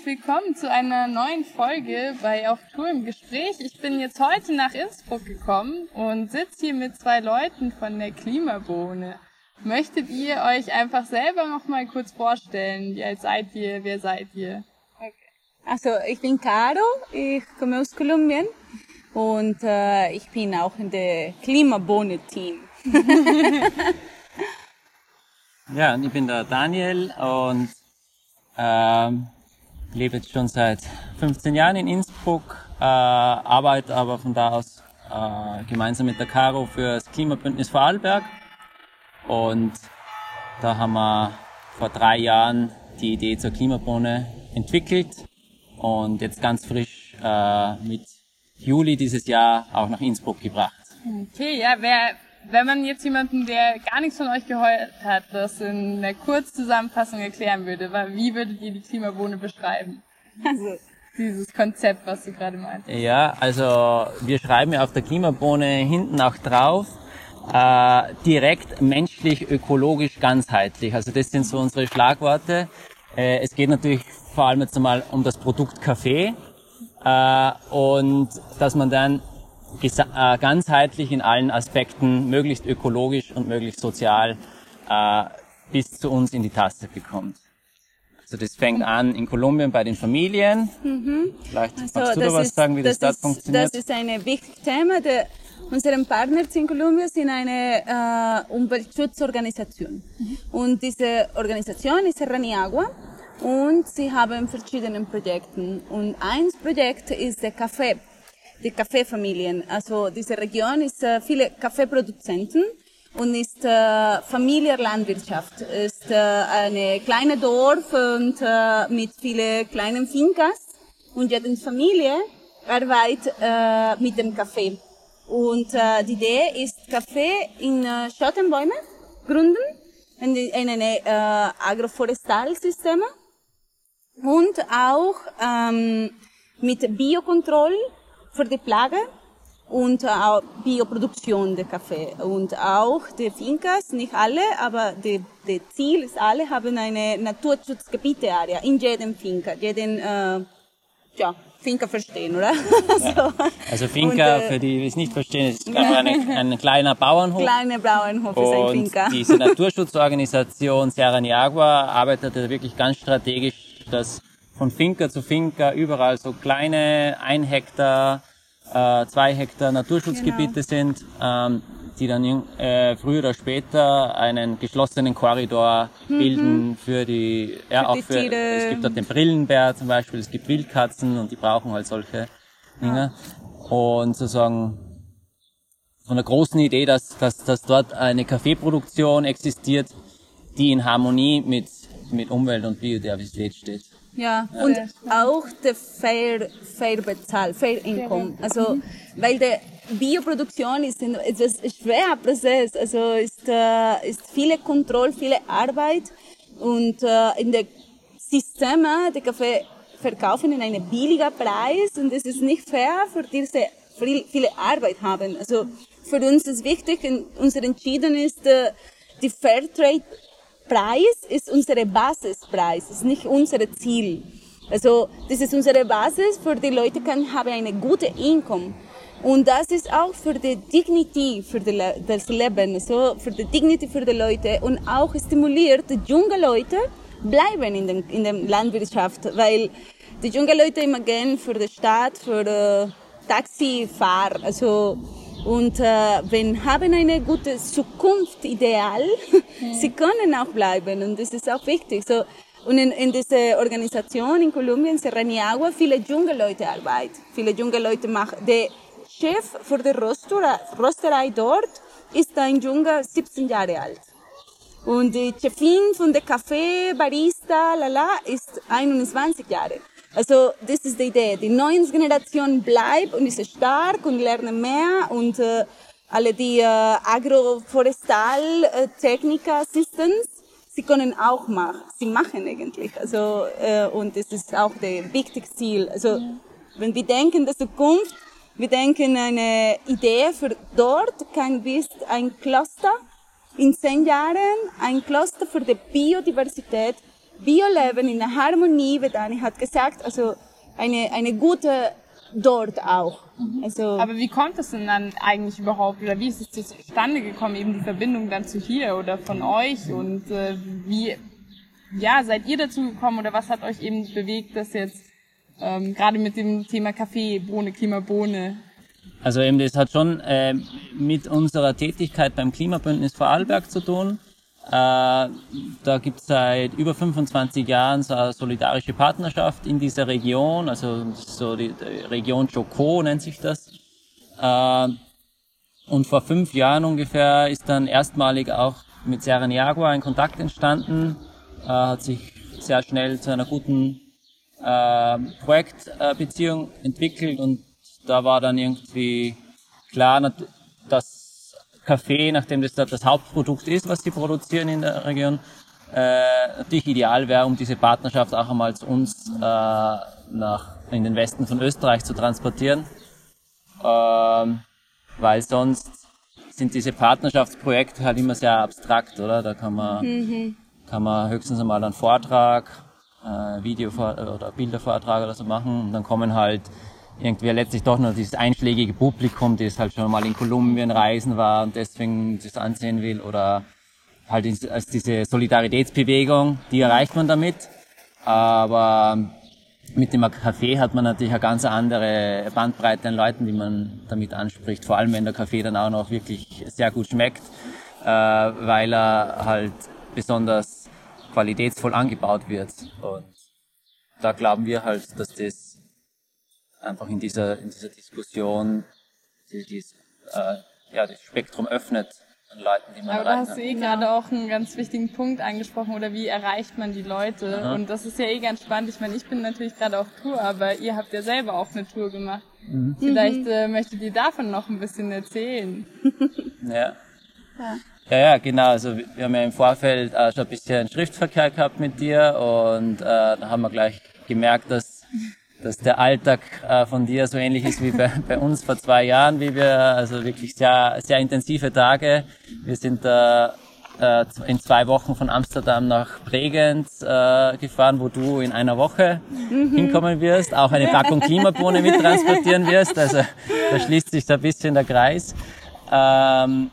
Herzlich willkommen zu einer neuen Folge bei Auf Tour im Gespräch. Ich bin jetzt heute nach Innsbruck gekommen und sitze hier mit zwei Leuten von der Klimabohne. Möchtet ihr euch einfach selber noch mal kurz vorstellen? Wie alt seid ihr? Wer seid ihr? Okay. Also ich bin Caro, ich komme aus Kolumbien und äh, ich bin auch in der Klimabohne-Team. ja, und ich bin der Daniel und ähm, lebe jetzt schon seit 15 Jahren in Innsbruck, äh, arbeite aber von da aus äh, gemeinsam mit der Caro für das Klimabündnis Vorarlberg. Und da haben wir vor drei Jahren die Idee zur Klimabohne entwickelt und jetzt ganz frisch äh, mit Juli dieses Jahr auch nach Innsbruck gebracht. Okay, ja, wer wenn man jetzt jemanden, der gar nichts von euch gehört hat, das in einer Kurzzusammenfassung erklären würde, wie würdet ihr die Klimabohne beschreiben? Also dieses Konzept, was du gerade meinst. Ja, also wir schreiben ja auf der Klimabohne hinten auch drauf, äh, direkt menschlich, ökologisch, ganzheitlich. Also das sind so unsere Schlagworte. Äh, es geht natürlich vor allem jetzt einmal um das Produkt Kaffee äh, und dass man dann äh, ganzheitlich in allen Aspekten, möglichst ökologisch und möglichst sozial äh, bis zu uns in die Tasse bekommt. Also das fängt an in Kolumbien bei den Familien. Mhm. Vielleicht also magst du da was ist, sagen, wie das, das dort ist, funktioniert? Das ist ein wichtiges Thema. Der, unsere Partner in Kolumbien sind eine äh, Umweltschutzorganisation. Mhm. Und diese Organisation ist Raniagua und sie haben verschiedene Projekte. Und ein Projekt ist der Café die Kaffeefamilien. Also diese Region ist äh, viele Kaffeeproduzenten und ist äh, Familienlandwirtschaft. Ist äh, eine kleine Dorf und äh, mit vielen kleinen Fincas und jede Familie arbeitet äh, mit dem Kaffee. Und äh, die Idee ist, Kaffee in äh, Schottenbäume gründen, in, in eine äh, Agroforestalsysteme und auch ähm, mit Biokontrolle für die Plage und auch Bioproduktion der Kaffee. Und auch die Fincas, nicht alle, aber die, die Ziel ist, alle haben eine Naturschutzgebiete-Area in jedem Finca, jeden, äh, ja, Finca verstehen, oder? Ja. so. Also Finca, und, äh, für die, die es nicht verstehen, ist ein, ein kleiner Bauernhof. Kleiner Bauernhof ist ein Finca. Und diese Naturschutzorganisation Serra Niagua arbeitet wirklich ganz strategisch, dass von Finca zu Finca überall so kleine ein Hektar, äh, zwei Hektar Naturschutzgebiete genau. sind, ähm, die dann äh, früher oder später einen geschlossenen Korridor mhm. bilden für die, ja für auch die für, Tiere. es gibt dort den Brillenbär zum Beispiel, es gibt Wildkatzen und die brauchen halt solche Dinge. Ja. Und sozusagen von der großen Idee, dass, dass, dass dort eine Kaffeeproduktion existiert, die in Harmonie mit, mit Umwelt und Biodiversität steht. Ja, und auch der fair, fair Bezahl, fair Income. Also, weil der Bioproduktion ist ein etwas schwerer Prozess. Also, ist, äh, ist viele Kontrolle, viele Arbeit und äh, in der Systeme, die Kaffee verkaufen in einem billigen Preis und es ist nicht fair für diese viele Arbeit haben. Also, für uns ist wichtig, unser Entschieden ist, äh, die Fairtrade Preis ist unsere Basispreis, ist nicht unser Ziel. Also das ist unsere Basis, für die Leute kann haben eine gute Einkommen. Und das ist auch für die Dignity für die, das Leben, so für die Dignity für die Leute und auch stimuliert die junge Leute bleiben in, den, in der Landwirtschaft, weil die junge Leute immer gehen für die Stadt, für die Taxifahrer, also und äh, wenn haben eine gute Zukunft ideal, mhm. sie können auch bleiben und das ist auch wichtig. So, und in, in dieser Organisation in Kolumbien, Serraniagua, viele junge Leute arbeiten. Viele junge Leute machen. Der Chef für die Rösterei dort ist ein junger 17 Jahre alt. Und die Chefin von der Café, Barista, lala, ist 21 Jahre. Also das ist die Idee. Die neue Generation bleibt und ist stark und lernt mehr und äh, alle die äh, Agroforestal äh, sie können auch machen. Sie machen eigentlich. Also äh, und das ist auch der wichtigste Ziel. Also ja. wenn wir denken der Zukunft, wir denken eine Idee für dort kann bis ein Cluster in zehn Jahren ein Cluster für die Biodiversität Bio-Leben in der Harmonie, wie Dani hat gesagt, also eine, eine gute dort auch. Also, Aber wie kommt es denn dann eigentlich überhaupt oder wie ist es zustande gekommen, eben die Verbindung dann zu hier oder von euch und äh, wie ja, seid ihr dazu gekommen oder was hat euch eben bewegt, das jetzt ähm, gerade mit dem Thema Kaffee, Bohne, Klimabohne? Also eben das hat schon äh, mit unserer Tätigkeit beim Klimabündnis Vorarlberg zu tun. Äh, da gibt es seit über 25 Jahren so eine solidarische Partnerschaft in dieser Region, also so die, Region Choco nennt sich das. Äh, und vor fünf Jahren ungefähr ist dann erstmalig auch mit Serra Niagua ein Kontakt entstanden, äh, hat sich sehr schnell zu einer guten äh, Projektbeziehung entwickelt und da war dann irgendwie klar, dass Kaffee, nachdem das das Hauptprodukt ist, was sie produzieren in der Region, äh, natürlich ideal wäre, um diese Partnerschaft auch einmal zu uns äh, nach in den Westen von Österreich zu transportieren, ähm, weil sonst sind diese Partnerschaftsprojekte halt immer sehr abstrakt, oder? Da kann man mhm. kann man höchstens einmal einen Vortrag, äh, Video oder Bildervortrag oder so machen und dann kommen halt irgendwie letztlich doch nur dieses einschlägige Publikum, das halt schon mal in Kolumbien reisen war und deswegen das ansehen will oder halt als diese Solidaritätsbewegung, die erreicht man damit. Aber mit dem Kaffee hat man natürlich eine ganz andere Bandbreite an Leuten, die man damit anspricht. Vor allem, wenn der Kaffee dann auch noch wirklich sehr gut schmeckt, äh, weil er halt besonders qualitätsvoll angebaut wird. Und da glauben wir halt, dass das einfach in dieser, in dieser Diskussion die, die, äh, ja, das Spektrum öffnet an Leuten, die man Aber da hast du eh gerade auch einen ganz wichtigen Punkt angesprochen, oder wie erreicht man die Leute? Aha. Und das ist ja eh ganz spannend. Ich meine, ich bin natürlich gerade auf Tour, aber ihr habt ja selber auch eine Tour gemacht. Mhm. Vielleicht äh, möchtet ihr davon noch ein bisschen erzählen. ja. ja. Ja, ja, genau. Also wir haben ja im Vorfeld äh, schon ein bisschen Schriftverkehr gehabt mit dir und äh, da haben wir gleich gemerkt, dass dass der Alltag äh, von dir so ähnlich ist wie bei, bei uns vor zwei Jahren, wie wir, also wirklich sehr, sehr intensive Tage. Wir sind äh, äh, in zwei Wochen von Amsterdam nach Bregenz äh, gefahren, wo du in einer Woche mhm. hinkommen wirst, auch eine Packung Klimabohne mit transportieren wirst. Also da schließt sich da ein bisschen der Kreis. Ähm,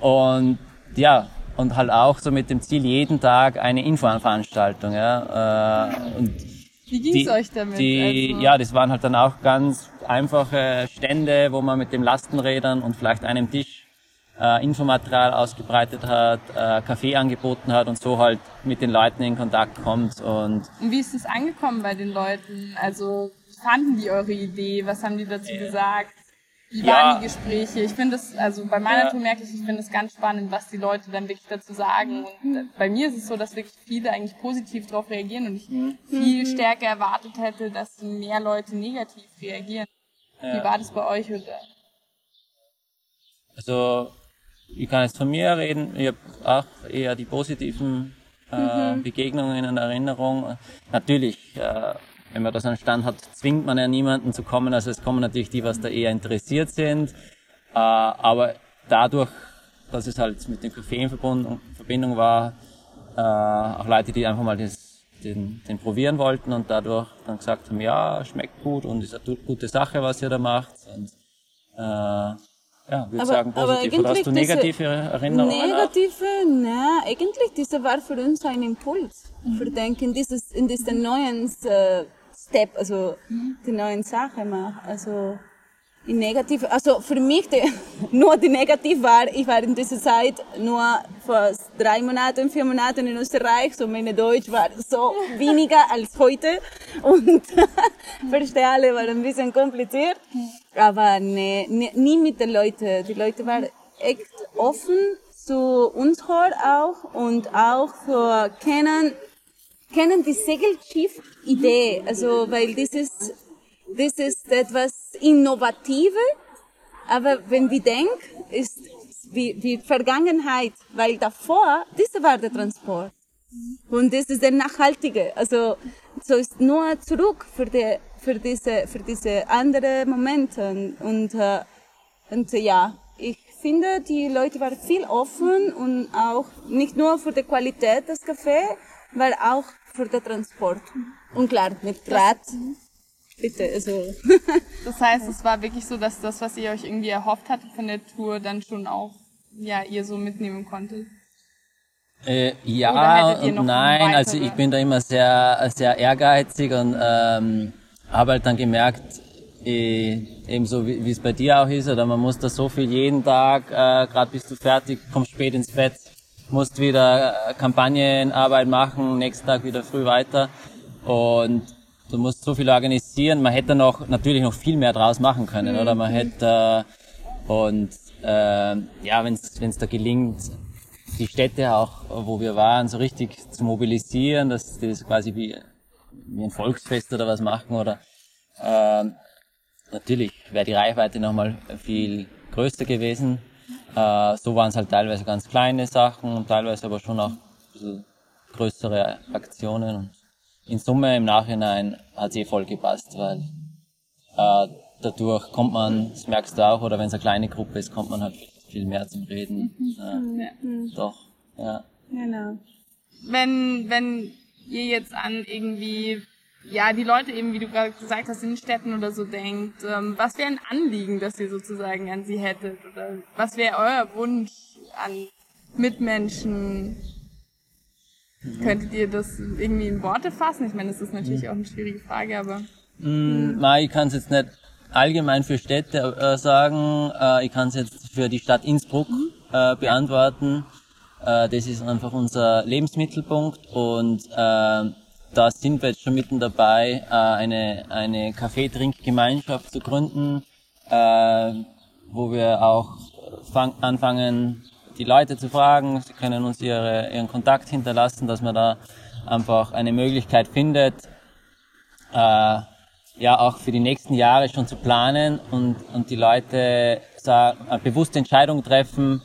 und ja, und halt auch so mit dem Ziel, jeden Tag eine Infoveranstaltung. Ja, äh, und wie ging's die, euch damit? Die, also? Ja, das waren halt dann auch ganz einfache Stände, wo man mit den Lastenrädern und vielleicht einem Tisch äh, Infomaterial ausgebreitet hat, äh, Kaffee angeboten hat und so halt mit den Leuten in Kontakt kommt. Und, und wie ist es angekommen bei den Leuten? Also fanden die eure Idee? Was haben die dazu äh, gesagt? Wie ja. waren die Gespräche? Ich finde es, also bei meiner ja. Tour merke ich, ich finde es ganz spannend, was die Leute dann wirklich dazu sagen. Und äh, bei mir ist es so, dass wirklich viele eigentlich positiv darauf reagieren und ich mhm. viel stärker erwartet hätte, dass mehr Leute negativ reagieren. Ja. Wie war das bei euch? Oder? Also, ich kann jetzt von mir reden. Ich habe auch eher die positiven äh, mhm. Begegnungen in Erinnerung. Natürlich, äh, wenn man das an Stand hat, zwingt man ja niemanden zu kommen. Also es kommen natürlich die, was da eher interessiert sind. Äh, aber dadurch, dass es halt mit dem Kaffee in Verbindung war, äh, auch Leute, die einfach mal das, den, den probieren wollten und dadurch dann gesagt haben, ja, schmeckt gut und ist eine gute Sache, was ihr da macht. Und, äh, ja, würde sagen positiv. Oder hast du negative Erinnerungen? Negative, nein, eigentlich, diese war für uns ein Impuls. Mhm. Für denken, dieses, in diesen neuen äh, Step, also die neuen Sachen mache. Also die negative, also für mich die, nur die negativ war, ich war in dieser Zeit nur vor drei Monaten, vier Monaten in Österreich, so meine Deutsch war so weniger als heute und verstehe alle war ein bisschen kompliziert, aber nee, nie, nie mit den Leuten. Die Leute waren echt offen zu uns auch und auch für kennen kennen die Segelschiff-Idee, also weil das ist, das ist etwas Innovatives, aber wenn wir denken, ist wie die Vergangenheit, weil davor, das war der Transport. Und das ist der nachhaltige. Also, so ist nur zurück für die, für diese, für diese andere Momente. Und, äh, und ja, ich finde, die Leute waren viel offen und auch nicht nur für die Qualität des Kaffees, war auch für den Transport. Und klar, mit Rad. Bitte, also. Das heißt, es war wirklich so, dass das, was ihr euch irgendwie erhofft hattet von der Tour, dann schon auch, ja, ihr so mitnehmen konntet. Äh, ja und nein, also ich bin da immer sehr, sehr ehrgeizig und ähm, habe halt dann gemerkt, äh, ebenso wie wie es bei dir auch ist, oder man muss da so viel jeden Tag, äh, gerade bist du fertig, kommst spät ins Bett, musst wieder äh, Kampagnenarbeit machen, nächsten Tag wieder früh weiter und du musst so viel organisieren. Man hätte noch natürlich noch viel mehr draus machen können, oder man hätte äh, und äh, ja, wenn es da gelingt, die Städte auch, wo wir waren, so richtig zu mobilisieren, dass die das quasi wie, wie ein Volksfest oder was machen oder ähm, natürlich wäre die Reichweite nochmal viel größer gewesen. Äh, so waren es halt teilweise ganz kleine Sachen und teilweise aber schon auch ein bisschen größere Aktionen. Und in Summe im Nachhinein hat es eh voll gepasst, weil äh, dadurch kommt man, das merkst du auch, oder wenn es eine kleine Gruppe ist, kommt man halt viel mehr zum Reden. Ja, Doch, ja. Genau. Wenn, wenn ihr jetzt an irgendwie, ja, die Leute eben, wie du gerade gesagt hast, in Städten oder so denkt, ähm, was wäre ein Anliegen, das ihr sozusagen an sie hättet? Oder was wäre euer Wunsch an Mitmenschen? Könntet ihr das irgendwie in Worte fassen? Ich meine, das ist natürlich auch eine schwierige Frage, aber Mm, nein, ich kann es jetzt nicht allgemein für Städte äh, sagen. Äh, ich kann es jetzt für die Stadt Innsbruck äh, beantworten. Äh, das ist einfach unser Lebensmittelpunkt und äh, da sind wir jetzt schon mitten dabei, äh, eine, eine Kaffeetrinkgemeinschaft zu gründen, äh, wo wir auch fang, anfangen, die Leute zu fragen. Sie können uns ihre, ihren Kontakt hinterlassen, dass man da einfach eine Möglichkeit findet, äh, ja auch für die nächsten Jahre schon zu planen und, und die Leute bewusste Entscheidung treffen,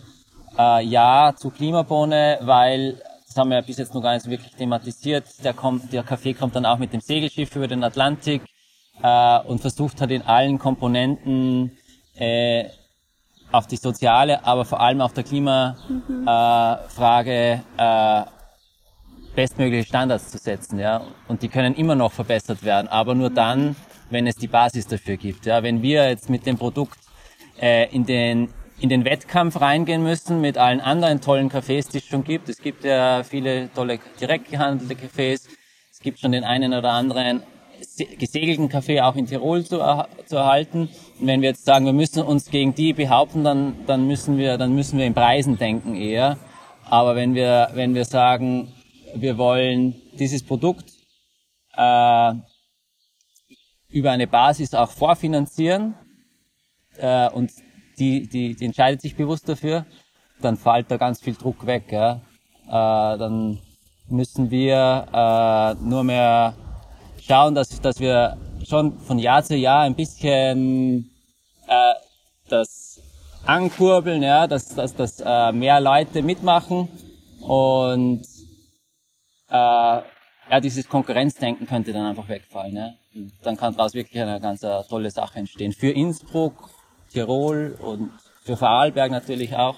ja zu Klimabohne, weil haben wir bis jetzt noch gar nicht wirklich thematisiert. Der, kommt, der Kaffee kommt dann auch mit dem Segelschiff über den Atlantik äh, und versucht halt in allen Komponenten äh, auf die soziale, aber vor allem auf der Klimafrage äh, Frage, äh, bestmögliche Standards zu setzen, ja. Und die können immer noch verbessert werden, aber nur dann, wenn es die Basis dafür gibt, ja. Wenn wir jetzt mit dem Produkt äh, in den in den Wettkampf reingehen müssen mit allen anderen tollen Cafés, die es schon gibt. Es gibt ja viele tolle direkt gehandelte Cafés. Es gibt schon den einen oder anderen se- gesegelten Kaffee auch in Tirol zu, zu erhalten. Und wenn wir jetzt sagen, wir müssen uns gegen die behaupten, dann, dann müssen wir, dann müssen wir in Preisen denken eher. Aber wenn wir, wenn wir sagen, wir wollen dieses Produkt äh, über eine Basis auch vorfinanzieren äh, und die, die, die entscheidet sich bewusst dafür, dann fällt da ganz viel Druck weg. Ja? Äh, dann müssen wir äh, nur mehr schauen, dass, dass wir schon von Jahr zu Jahr ein bisschen äh, das ankurbeln, ja, dass, dass, dass äh, mehr Leute mitmachen und äh, ja, dieses Konkurrenzdenken könnte dann einfach wegfallen. Ja. Dann kann daraus wirklich eine ganz äh, tolle Sache entstehen. Für Innsbruck, Tirol und für Vorarlberg natürlich auch.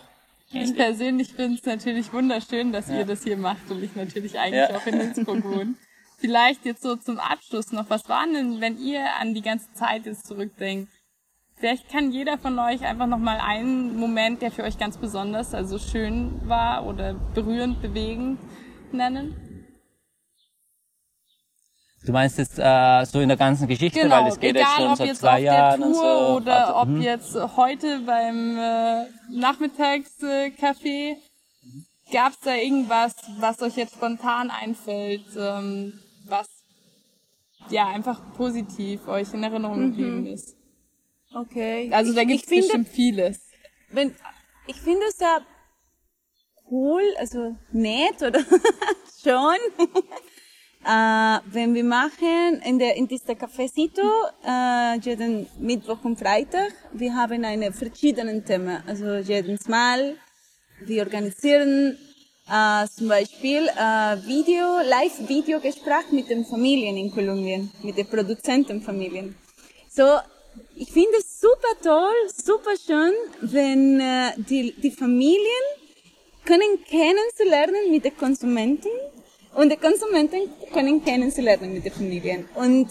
ich persönlich finde es natürlich wunderschön, dass ihr das hier macht und ich natürlich eigentlich Ja. auch in Innsbruck wohne. Vielleicht jetzt so zum Abschluss noch, was war denn, wenn ihr an die ganze Zeit jetzt zurückdenkt? Vielleicht kann jeder von euch einfach nochmal einen Moment, der für euch ganz besonders, also schön war oder berührend, bewegend nennen. Du meinst jetzt äh, so in der ganzen Geschichte, weil es geht Genau, egal jetzt schon ob seit jetzt zwei auf der Jahren Tour und so. oder Also, ob mhm. jetzt heute beim äh, Nachmittagscafé. Gab es da irgendwas, was euch jetzt spontan einfällt, ähm, was ja einfach positiv euch in Erinnerung geblieben ist? Okay. Also da gibt es bestimmt vieles. wenn, ich finde es ja cool, also nett oder schon, äh, wenn wir machen in der in dieser Cafecito äh, jeden Mittwoch und Freitag, wir haben eine verschiedenen Themen, also jedes Mal wir organisieren äh, zum Beispiel äh, Video, Live-Video-Gespräch mit den Familien in Kolumbien, mit den Produzentenfamilien. So, ich finde es super toll, super schön, wenn äh, die, die Familien können kennenzulernen mit den Konsumenten und die Konsumenten können kennenzulernen mit den Familien. Und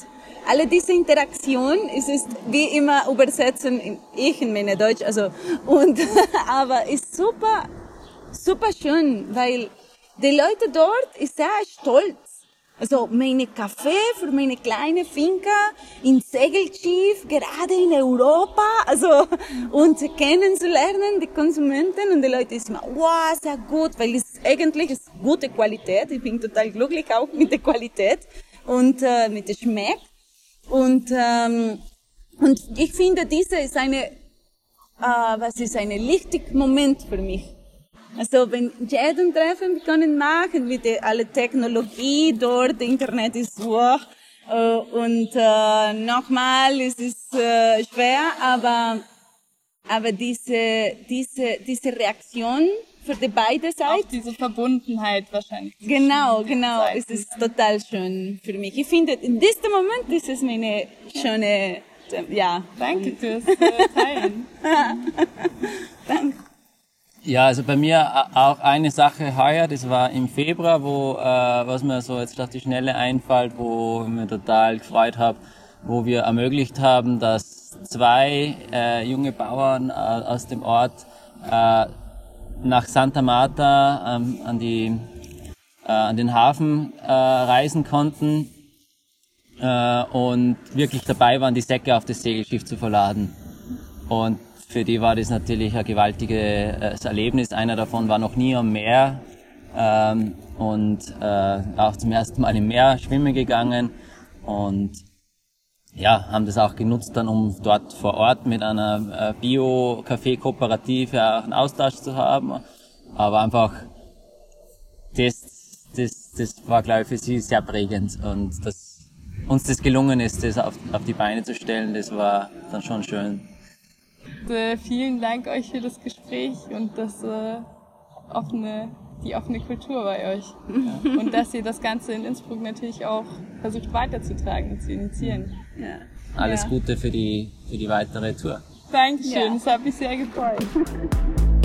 alle diese Interaktion ist es wie immer übersetzen, ich in meine Deutsch, also, und, aber ist super, super schön, weil die Leute dort ist sehr stolz. Also meine Kaffee für meine kleine Finca in Segelschiff, gerade in Europa, also und kennenzulernen, die Konsumenten und die Leute ist immer, wow, sehr gut, weil es eigentlich ist gute Qualität. Ich bin total glücklich auch mit der Qualität und äh, mit dem Schmeck. Und, ähm, und ich finde, diese ist eine, äh, was ist ein wichtiger Moment für mich. Also wenn jeden Treffen können machen mit der alle Technologie dort, Internet ist wow. Äh, und äh, nochmal, es ist äh, schwer, aber aber diese diese diese Reaktion für die beide Seiten. Auch diese Verbundenheit wahrscheinlich. Genau, genau. Seiten. Es ist total schön für mich. Ich finde, in diesem Moment ist es meine schöne, ja. Danke fürs äh, Teilen. Danke. Ja, also bei mir auch eine Sache heuer, das war im Februar, wo, äh, was mir so jetzt auf die Schnelle einfällt, wo ich mir total gefreut habe, wo wir ermöglicht haben, dass zwei äh, junge Bauern äh, aus dem Ort äh, nach Santa Marta ähm, an, die, äh, an den Hafen äh, reisen konnten äh, und wirklich dabei waren, die Säcke auf das Segelschiff zu verladen. Und für die war das natürlich ein gewaltiges Erlebnis. Einer davon war noch nie am Meer ähm, und äh, auch zum ersten Mal im Meer schwimmen gegangen und ja, haben das auch genutzt dann, um dort vor Ort mit einer äh, Bio-Kaffee-Kooperative auch einen Austausch zu haben. Aber einfach, das, das, das war, glaube ich, für sie sehr prägend. Und dass uns das gelungen ist, das auf, auf die Beine zu stellen, das war dann schon schön. Äh, vielen Dank euch für das Gespräch und das äh, offene die offene Kultur bei euch. Ja. Und dass ihr das Ganze in Innsbruck natürlich auch versucht weiterzutragen und zu initiieren. Ja. Alles ja. Gute für die, für die weitere Tour. Dankeschön, ja. das hat mich sehr gefreut.